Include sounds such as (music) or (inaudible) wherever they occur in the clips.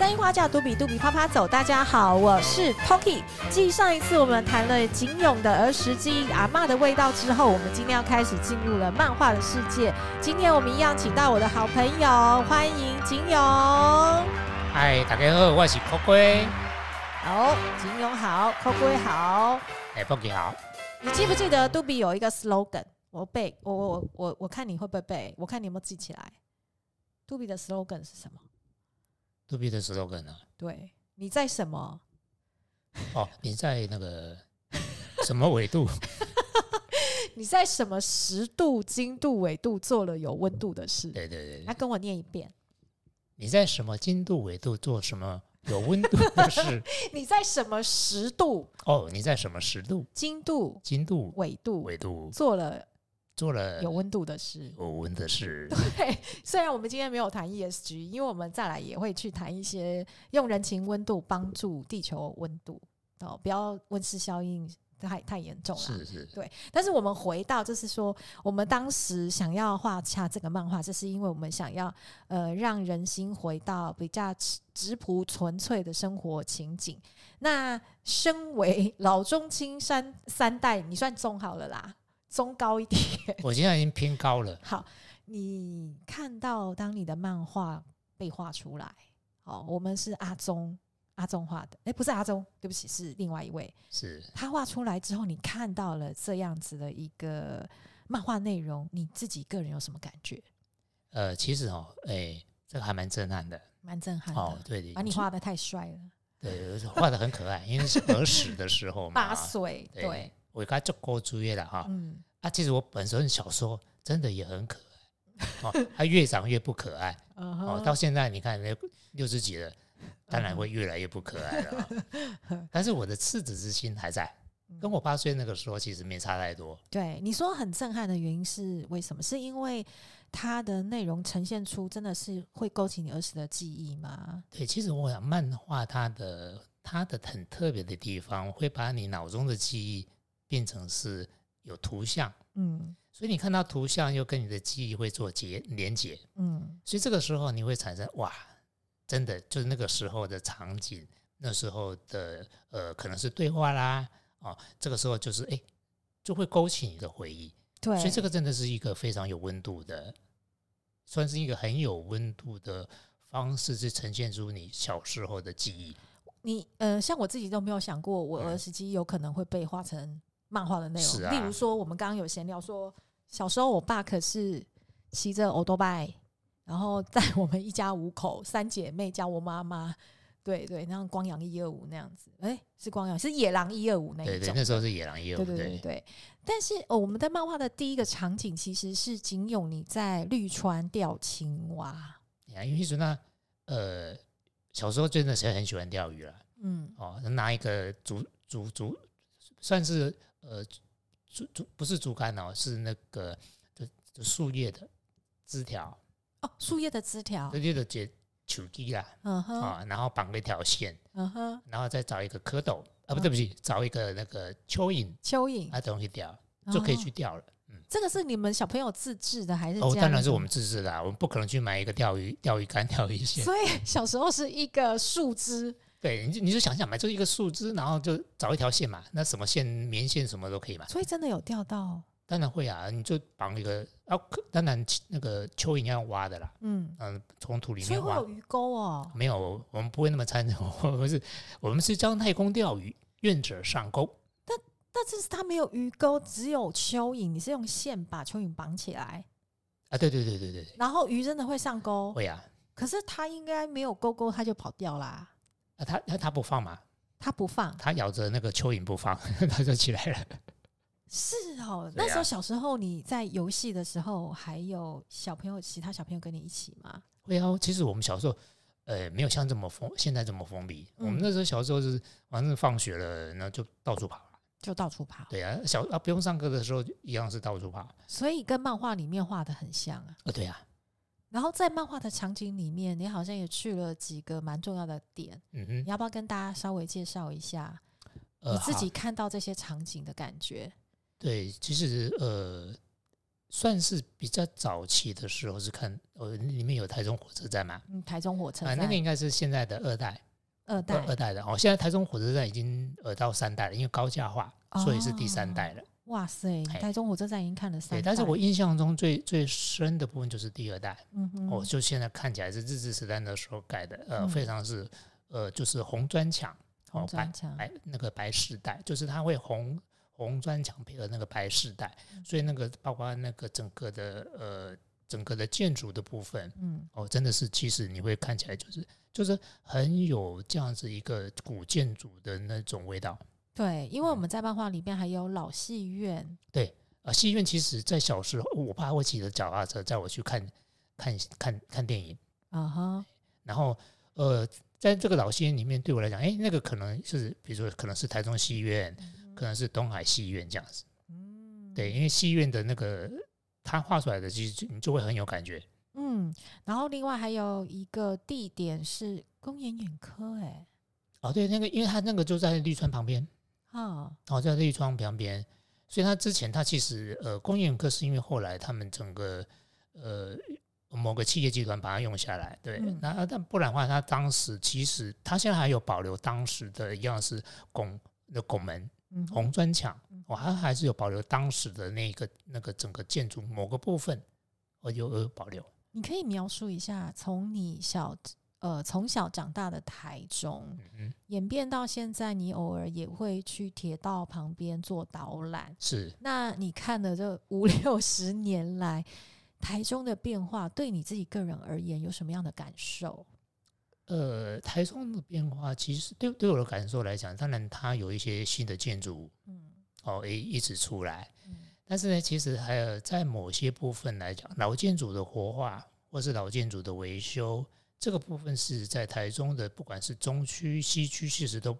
三樱花叫杜比，杜比啪啪走。大家好，我是 Poki。继上一次我们谈了锦勇的儿时记忆、阿嬷的味道之后，我们今天要开始进入了漫画的世界。今天我们一样请到我的好朋友，欢迎锦勇。嗨，大家好，我是 Poky。好，景勇好，，Pocky 好。哎，Poky 好。你记不记得杜比有一个 slogan？我背，我我我我看你会不会背？我看你有没有记起来？杜比的 slogan 是什么？度比的 slogan 啊？对，你在什么？哦，(laughs) 你在那个什么纬度？你在什么十度、经度、纬度做了有温度的事？对对对，来跟我念一遍。你在什么经度、纬度做什么有温度的事？(laughs) 你在什么十度？哦，你在什么十度？经度、经度、纬度、纬度做了。做了有温度的事，有温的事。(laughs) 对，虽然我们今天没有谈 ESG，因为我们再来也会去谈一些用人情温度帮助地球温度哦，不要温室效应太太严重了。是是，对。但是我们回到，就是说，我们当时想要画下这个漫画，这是因为我们想要呃让人心回到比较质朴纯粹的生活情景。那身为老中青三三代，你算中好了啦。中高一点，我现在已经偏高了。(laughs) 好，你看到当你的漫画被画出来，好，我们是阿中阿中画的，哎，不是阿中，对不起，是另外一位。是他画出来之后，你看到了这样子的一个漫画内容，你自己个人有什么感觉？呃，其实哦，哎，这个还蛮震撼的，蛮震撼的。哦，对，把你画的太帅了。对，画的很可爱，因为是儿时的时候嘛，(laughs) 八岁，对。我刚做过主页了哈，嗯，啊，其实我本身小时候真的也很可爱，哦，(laughs) 他越长越不可爱，哦，到现在你看那六十几了，当然会越来越不可爱了，(laughs) 但是我的赤子之心还在，跟我八岁那个时候其实没差太多。对，你说很震撼的原因是为什么？是因为它的内容呈现出真的是会勾起你儿时的记忆吗？对，其实我想漫画它的它的很特别的地方，会把你脑中的记忆。变成是有图像，嗯，所以你看到图像又跟你的记忆会做结连结，嗯，所以这个时候你会产生哇，真的就是那个时候的场景，那时候的呃可能是对话啦，哦，这个时候就是哎，就会勾起你的回忆，对，所以这个真的是一个非常有温度的，算是一个很有温度的方式，去呈现出你小时候的记忆。你呃，像我自己都没有想过，我儿时记忆有可能会被画成。漫画的内容，啊、例如说，我们刚刚有闲聊说，小时候我爸可是骑着欧多拜，然后带我们一家五口三姐妹加我妈妈，对对，那样光阳一二五那样子，哎、欸，是光阳是野狼一二五那一种，对对，那时候是野狼一二五，对对对对。但是哦，我们的漫画的第一个场景其实是仅有你在绿川钓青蛙，因为说那呃小时候真的是很喜欢钓鱼了，嗯，哦，拿一个竹竹竹算是。呃，竹竹不是竹竿哦，是那个就就树叶的枝条哦，树叶的枝条，树叶的结球机啦，嗯哼，啊，然后绑了一条线，嗯哼，然后再找一个蝌蚪啊，不对不起，找一个那个蚯蚓，蚯蚓，啊，东西钓就可以去钓了。嗯，这个是你们小朋友自制的还是？哦，当然是我们自制的，我们不可能去买一个钓鱼钓鱼竿、钓鱼线。所以小时候是一个树枝。对，你就你就想想嘛，就一个树枝，然后就找一条线嘛，那什么线、棉线什么都可以嘛。所以真的有钓到？当然会啊，你就绑一个啊，当然那个蚯蚓要挖的啦。嗯嗯，从土里面挖。所以会有鱼钩哦？没有，我们不会那么残忍，我们是，我们是教太空钓鱼，愿者上钩。但但是它没有鱼钩，只有蚯蚓，你是用线把蚯蚓绑起来啊？对对对对对。然后鱼真的会上钩？会啊。可是它应该没有钩钩，它就跑掉啦。啊，他他他不放嘛？他不放，他咬着那个蚯蚓不放，(laughs) 他就起来了。是哦，那时候小时候你在游戏的时候，还有小朋友，其他小朋友跟你一起吗？会啊，其实我们小时候，呃，没有像这么封，现在这么封闭。我们那时候小时候是，反正放学了，然后就到处跑，就到处跑。对啊，小啊不用上课的时候，一样是到处跑。所以跟漫画里面画的很像啊。呃，对啊。然后在漫画的场景里面，你好像也去了几个蛮重要的点。嗯哼，你要不要跟大家稍微介绍一下你自己看到这些场景的感觉？呃、对，其实呃，算是比较早期的时候是看，呃，里面有台中火车站嘛？嗯，台中火车站，啊，那个应该是现在的二代，二代，二代的哦。现在台中火车站已经呃到三代了，因为高架化，所以是第三代了。哦、哇塞，台中火车站已经看了三代。对，但是我印象中最最深的部分就是第二代，嗯哼，哦，就现在看起来是日治时代的时候盖的，呃，嗯、非常是呃，就是红砖墙，红砖墙，白那个白世代，就是它会红。红砖墙配合那个白世代，所以那个包括那个整个的呃整个的建筑的部分，嗯，哦，真的是其实你会看起来就是就是很有这样子一个古建筑的那种味道。对，因为我们在漫画里面还有老戏院。嗯、对，呃，戏院其实在小时候，我爸会骑着脚踏车载我去看看看看电影。啊哈，然后呃，在这个老戏院里面，对我来讲，哎，那个可能是比如说可能是台中戏院。嗯可能是东海戏院这样子，嗯，对，因为戏院的那个他画出来的，其实你就会很有感觉，嗯。然后另外还有一个地点是公园眼科，哎，哦，对，那个因为他那个就在绿川旁边，哦，哦，在绿窗旁边，所以他之前他其实呃工研院科是因为后来他们整个呃某个企业集团把它用下来，对，嗯、那但不然的话，他当时其实他现在还有保留当时的一样是拱的拱门。红砖墙，我还还是有保留当时的那个那个整个建筑某个部分，我有有保留。你可以描述一下，从你小呃从小长大的台中，嗯、演变到现在，你偶尔也会去铁道旁边做导览。是，那你看的这五 (laughs) 六十年来台中的变化，对你自己个人而言有什么样的感受？呃，台中的变化其实对对我的感受来讲，当然它有一些新的建筑，嗯，哦，一一直出来，嗯，但是呢，其实还有在某些部分来讲，老建筑的活化或是老建筑的维修，这个部分是在台中的，不管是中区、西区，其实都，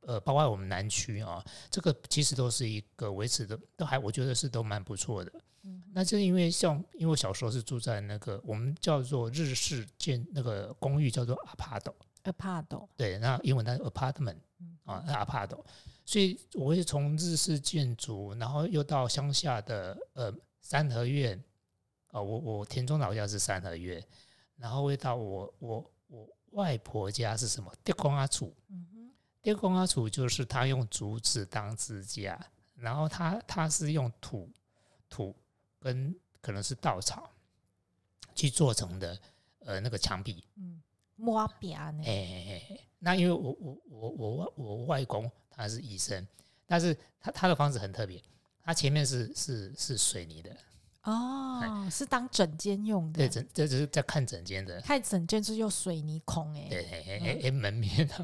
呃，包括我们南区啊，这个其实都是一个维持的，都还我觉得是都蛮不错的。那就是因为像，因为我小时候是住在那个我们叫做日式建那个公寓，叫做 apart，apart，对，那英文那 apartment 啊，那 apart，所以我会从日式建筑，然后又到乡下的呃三合院，啊，我我田中老家是三合院，然后会到我我我外婆家是什么？德公阿楚，嗯哼，德公阿楚就是他用竹子当支架，然后他他是用土土。跟可能是稻草去做成的，呃，那个墙壁，嗯，抹边呢？哎，那因为我我我我我外公他是医生，但是他他的房子很特别，他前面是是是水泥的哦，嗯、是当整间用的。对，整这只是在看整间的，看整间是用水泥孔哎，对，哎哎哎，门面的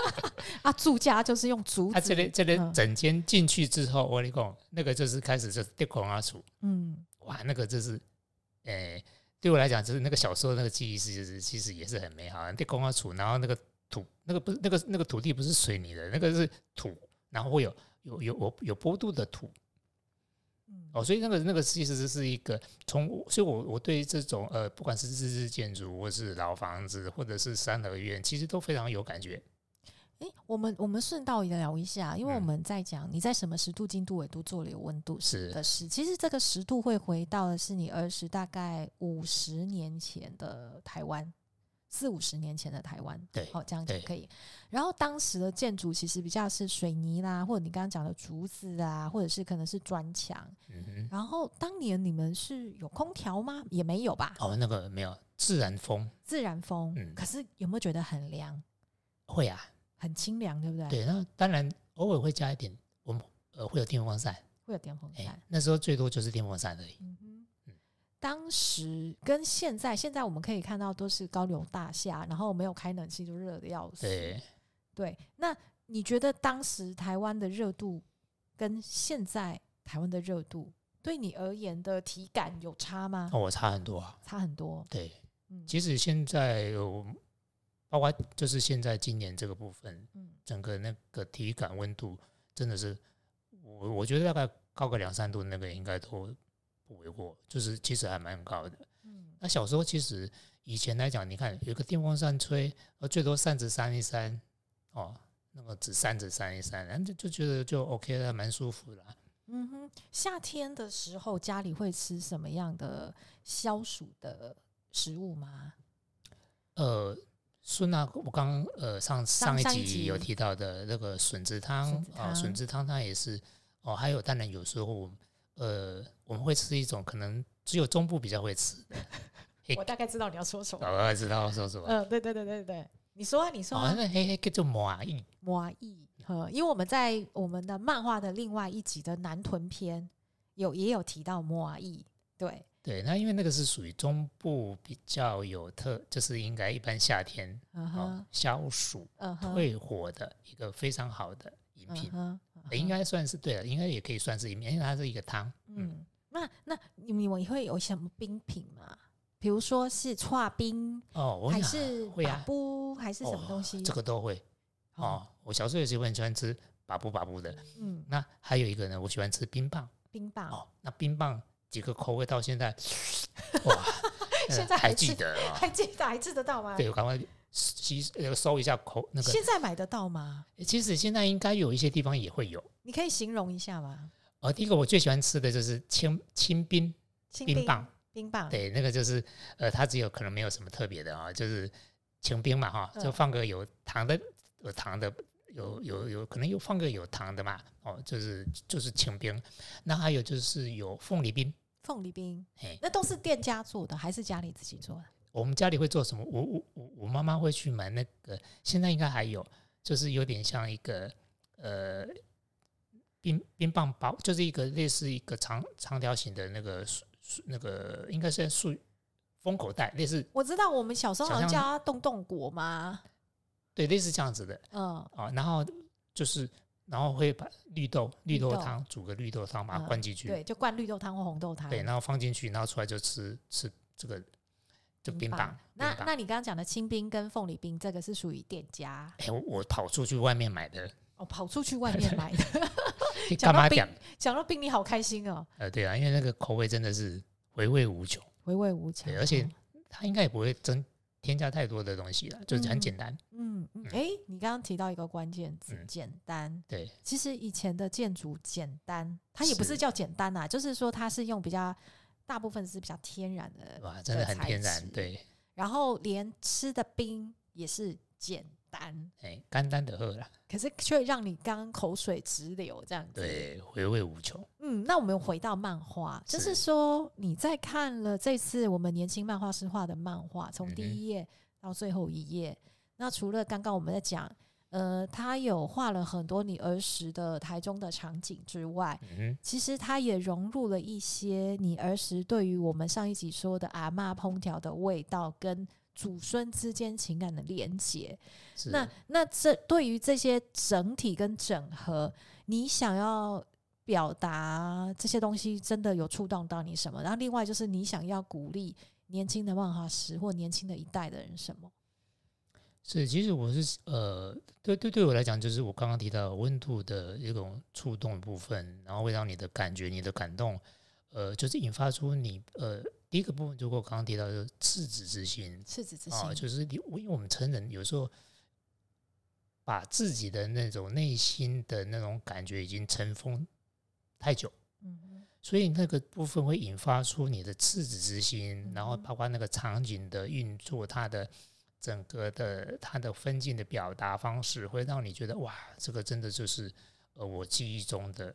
(laughs) 啊，住家就是用竹子。他这里这里整间进去之后，我跟你讲，那个就是开始就是地孔啊处，嗯。哇，那个就是，诶、欸，对我来讲，就是那个小时候那个记忆是，就是其实也是很美好。地孔啊土，然后那个土，那个不是那个那个土地不是水泥的，那个是土，然后会有有有有有坡度的土。哦，所以那个那个其实是一个从，所以我我对这种呃，不管是日式建筑，或是老房子，或者是三合院，其实都非常有感觉。诶，我们我们顺道也聊一下，因为我们在讲你在什么十度、经度、纬度做流温度是的事。其实这个十度会回到的是你儿时大概五十年前的台湾，四五十年前的台湾。对，好，这样就可以。然后当时的建筑其实比较是水泥啦，或者你刚刚讲的竹子啊，或者是可能是砖墙。嗯哼。然后当年你们是有空调吗？也没有吧？哦，那个没有，自然风。自然风。嗯。可是有没有觉得很凉？会啊。很清凉，对不对？对，那当然偶尔会加一点，我们呃会有电风扇，会有电风扇、欸。那时候最多就是电风扇而已。当时跟现在，现在我们可以看到都是高楼大厦，然后没有开冷气就热的要死。对，对。那你觉得当时台湾的热度跟现在台湾的热度，对你而言的体感有差吗？哦，我差很多啊，差很多。对，嗯，其实现在有。包括就是现在今年这个部分，嗯整个那个体感温度真的是，我我觉得大概高个两三度，那个应该都不为过，就是其实还蛮高的。嗯那小时候其实以前来讲，你看有个电风扇吹，呃，最多扇子扇一扇，哦，那个纸扇子扇一扇，然后就就觉得就 OK 了，蛮舒服的。嗯哼，夏天的时候家里会吃什么样的消暑的食物吗？呃，笋啊，我刚刚呃上上一集有提到的那个笋子汤啊，笋子汤它也是哦，还有当然有时候呃我们会吃一种可能只有中部比较会吃的，我大概知道你要说什么，(laughs) 我大概知道要说什么，嗯、呃，对对对对对，你说啊，你说啊，哦、那嘿嘿叫做蚂蚁。蚂蚁，呃。因为我们在我们的漫画的另外一集的南屯篇有也有提到蚂蚁，对对，那因为那个是属于中部比较有特，就是应该一般夏天、uh huh. 哦、消暑、uh huh. 退火的一个非常好的饮品，uh huh. Uh. 应该算是对了，应该也可以算是一面，因为它是一个汤。嗯，嗯那那你们我会有什么冰品吗？比如说是串冰哦，还是把布，还是什么东西？哦、这个都会。哦，我小时候也是很喜欢吃把布把布的。嗯，那还有一个呢，我喜欢吃冰棒。冰棒哦，那冰棒几个口味到现在，(laughs) 哇，现在还记得还记得还吃得到吗？对，我赶快吸搜一下口那个。现在买得到吗？其实现在应该有一些地方也会有。你可以形容一下吗？呃，第一个我最喜欢吃的就是清清冰冰棒，冰棒。对，那个就是呃，它只有可能没有什么特别的啊，就是清冰嘛哈，就放个有糖的。有糖的，有有有可能又放个有糖的嘛？哦，就是就是清冰。那还有就是有凤梨冰，凤梨冰，嘿，那都是店家做的还是家里自己做的？我们家里会做什么？我我我我妈妈会去买那个，现在应该还有，就是有点像一个呃冰冰棒包，就是一个类似一个长长条形的那个那个应该是塑封口袋，类似。我知道我们小时候好像叫它冻冻果吗？对，类似这样子的，嗯，啊，然后就是，然后会把绿豆绿豆汤煮个绿豆汤，把它灌进去，对，就灌绿豆汤或红豆汤，对，然后放进去，然后出来就吃吃这个就冰棒。那那你刚刚讲的清冰跟凤梨冰，这个是属于店家？哎，我我跑出去外面买的，哦，跑出去外面买的。(laughs) 讲到冰，讲到冰，你好开心哦。呃，对啊，因为那个口味真的是回味无穷，回味无穷，而且它应该也不会增。添加太多的东西了，就是很简单。嗯嗯，哎、嗯欸，你刚刚提到一个关键字，嗯、简单。对，其实以前的建筑简单，它也不是叫简单呐、啊，是就是说它是用比较大部分是比较天然的，哇，真的很天然。对，然后连吃的冰也是简单，哎，简单的喝了，可是却让你刚口水直流，这样子，对，回味无穷。嗯，那我们回到漫画，是。就是说你在看了这次我们年轻漫画师画的漫画，从第一页到最后一页，嗯、那除了刚刚我们在讲，呃，他有画了很多你儿时的台中的场景之外，嗯、其实他也融入了一些你儿时对于我们上一集说的阿嬷烹调的味道跟祖孙之间情感的连结。那那这对于这些整体跟整合，你想要。表达这些东西真的有触动到你什么？然后另外就是你想要鼓励年轻的漫画师或年轻的一代的人什么？是，其实我是呃，对对对我来讲，就是我刚刚提到温度的一种触动部分，然后会让你的感觉、你的感动，呃，就是引发出你呃第一个部分，就我刚刚提到的赤子之心，赤子之心啊，就是你，因为我们成人有时候把自己的那种内心的那种感觉已经尘封。太久，嗯所以那个部分会引发出你的赤子之心，然后包括那个场景的运作，它的整个的它的分镜的表达方式，会让你觉得哇，这个真的就是呃我记忆中的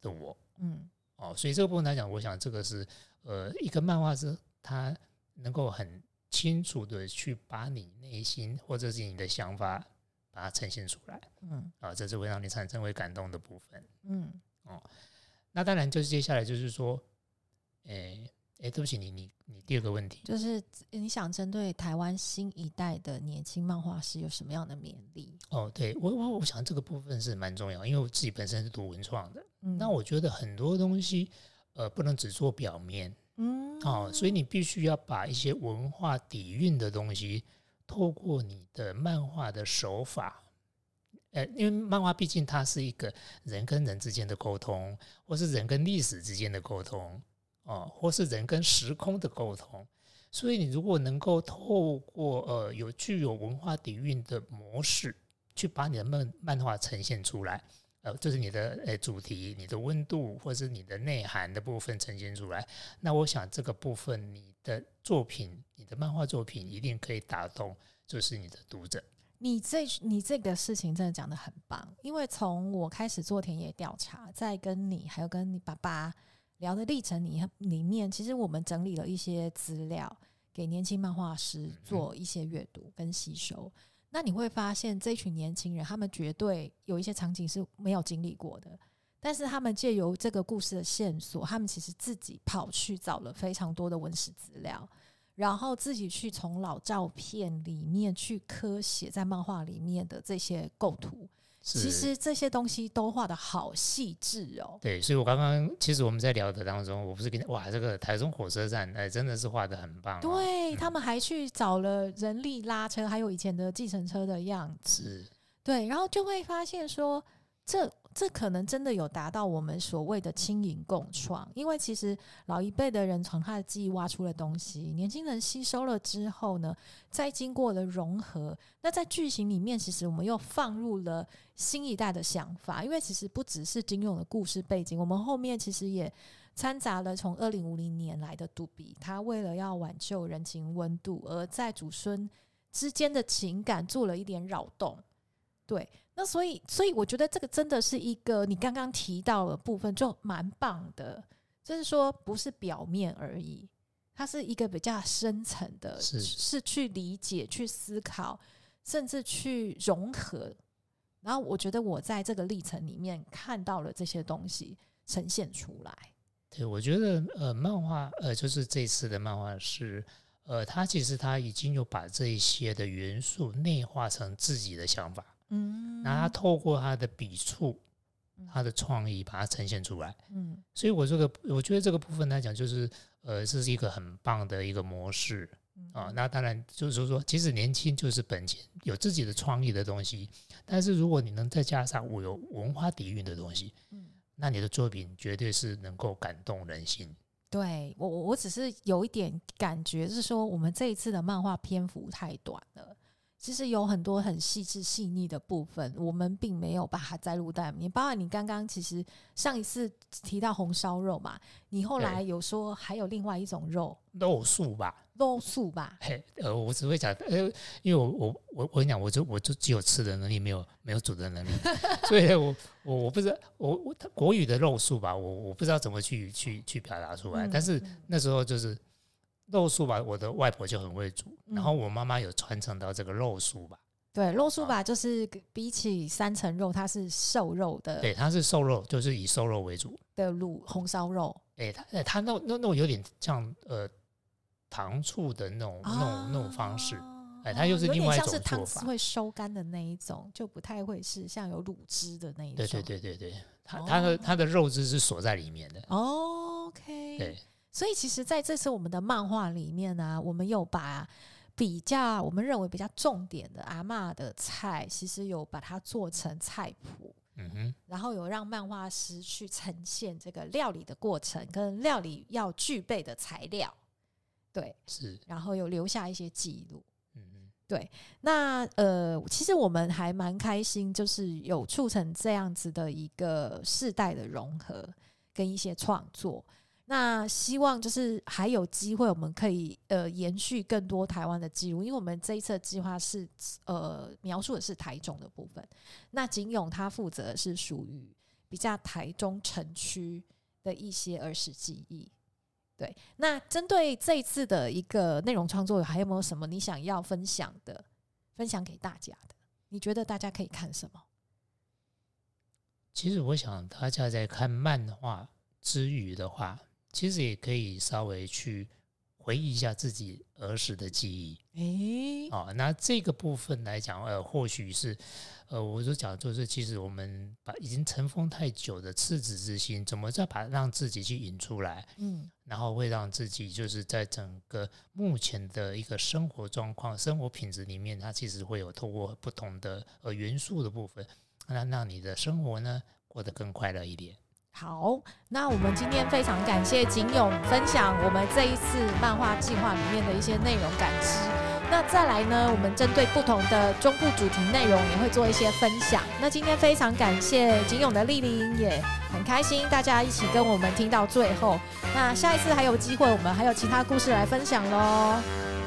的我，嗯，哦，所以这个部分来讲，我想这个是呃一个漫画师他能够很清楚的去把你内心或者是你的想法把它呈现出来，嗯，啊，这是会让你产生为感动的部分，嗯，哦。那当然，就是接下来就是说，诶诶，对不起，你你你第二个问题，就是你想针对台湾新一代的年轻漫画师有什么样的勉励？哦，对我我我想这个部分是蛮重要，因为我自己本身是读文创的，嗯，那我觉得很多东西，呃，不能只做表面，嗯，哦，所以你必须要把一些文化底蕴的东西，透过你的漫画的手法。呃，因为漫画毕竟它是一个人跟人之间的沟通，或是人跟历史之间的沟通，哦，或是人跟时空的沟通，所以你如果能够透过呃有具有文化底蕴的模式，去把你的漫漫画呈现出来，呃，就是你的呃主题、你的温度或是你的内涵的部分呈现出来。那我想这个部分，你的作品、你的漫画作品一定可以打动，就是你的读者。你这你这个事情真的讲得很棒，因为从我开始做田野调查，在跟你还有跟你爸爸聊的历程里里面，其实我们整理了一些资料给年轻漫画师做一些阅读跟吸收。嗯、那你会发现，这群年轻人他们绝对有一些场景是没有经历过的，但是他们借由这个故事的线索，他们其实自己跑去找了非常多的文史资料。然后自己去从老照片里面去刻写在漫画里面的这些构图，其实这些东西都画的好细致哦。对，所以我刚刚其实我们在聊的当中，我不是跟你哇，这个台中火车站哎，真的是画的很棒哦。对，他们还去找了人力拉车，还有以前的计程车的样子。对，然后就会发现说这。这可能真的有达到我们所谓的轻盈共创，因为其实老一辈的人从他的记忆挖出了东西，年轻人吸收了之后呢，再经过了融合，那在剧情里面，其实我们又放入了新一代的想法，因为其实不只是金庸的故事背景，我们后面其实也掺杂了从二零五零年来的杜比，他为了要挽救人情温度，而在祖孙之间的情感做了一点扰动，对。那所以，所以我觉得这个真的是一个你刚刚提到的部分，就蛮棒的。就是说，不是表面而已，它是一个比较深层的，是是去理解、去思考，甚至去融合。然后，我觉得我在这个历程里面看到了这些东西呈现出来。对，我觉得呃，漫画呃，就是这次的漫画是呃，他其实他已经有把这一些的元素内化成自己的想法。嗯，那他透过他的笔触，他的创意，把它呈现出来。嗯，所以我这个，我觉得这个部分来讲，就是呃，这是一个很棒的一个模式啊。那当然就是说，其实年轻就是本钱，有自己的创意的东西。但是如果你能再加上我有文化底蕴的东西，嗯，那你的作品绝对是能够感动人心。对我，我只是有一点感觉，是说我们这一次的漫画篇幅太短了。其实有很多很细致细腻的部分，我们并没有把它摘录在里面。包括你刚刚其实上一次提到红烧肉嘛，你后来有说还有另外一种肉，肉素吧？肉素吧？嘿，呃，我只会讲，呃，因为我我我我跟你讲，我就我就只有吃的能力，没有没有煮的能力，(laughs) 所以我我我不知道，我我国语的肉素吧，我我不知道怎么去去去表达出来，嗯，但是那时候就是。肉酥吧，我的外婆就很会煮，然后我妈妈有传承到这个肉酥吧。对，肉酥吧，就是比起三层肉，它是瘦肉的。对，它是瘦肉，就是以瘦肉为主的卤红烧肉。哎，它哎，它那那那种有点像呃糖醋的那种那种那种方式。哎，它又是另外一种做法。像是糖会收干的那一种，就不太会是像有卤汁的那一种。对对对对对，它它的它的肉汁是锁在里面的。哦，OK。对。所以，其实在这次我们的漫画里面呢、啊，我们有把比较我们认为比较重点的阿嬷的菜，其实有把它做成菜谱，嗯哼，然后有让漫画师去呈现这个料理的过程跟料理要具备的材料，对，是，然后有留下一些记录，嗯哼，对，那呃，其实我们还蛮开心，就是有促成这样子的一个世代的融合跟一些创作。那希望就是还有机会，我们可以呃延续更多台湾的记录，因为我们这一次的计划是呃描述的是台中的部分。那景勇他负责是属于比较台中城区的一些儿时记忆。对，那针对这一次的一个内容创作，还有没有什么你想要分享的，分享给大家的？你觉得大家可以看什么？其实我想大家在看漫画之余的话。其实也可以稍微去回忆一下自己儿时的记忆。诶，哦，那这个部分来讲，呃，或许是，呃，我就讲，就是其实我们把已经尘封太久的赤子之心，怎么再把让自己去引出来？嗯，然后会让自己就是在整个目前的一个生活状况、生活品质里面，它其实会有透过不同的呃元素的部分，那让你的生活呢过得更快乐一点。好，那我们今天非常感谢景勇分享我们这一次漫画计划里面的一些内容感知。那再来呢，我们针对不同的中部主题内容也会做一些分享。那今天非常感谢景勇的莅临，也很开心大家一起跟我们听到最后。那下一次还有机会，我们还有其他故事来分享喽。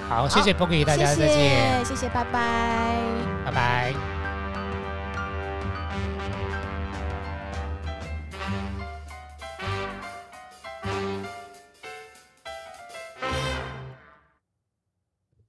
好，谢谢 Poki，大家再见，谢谢，谢谢，拜拜，拜拜。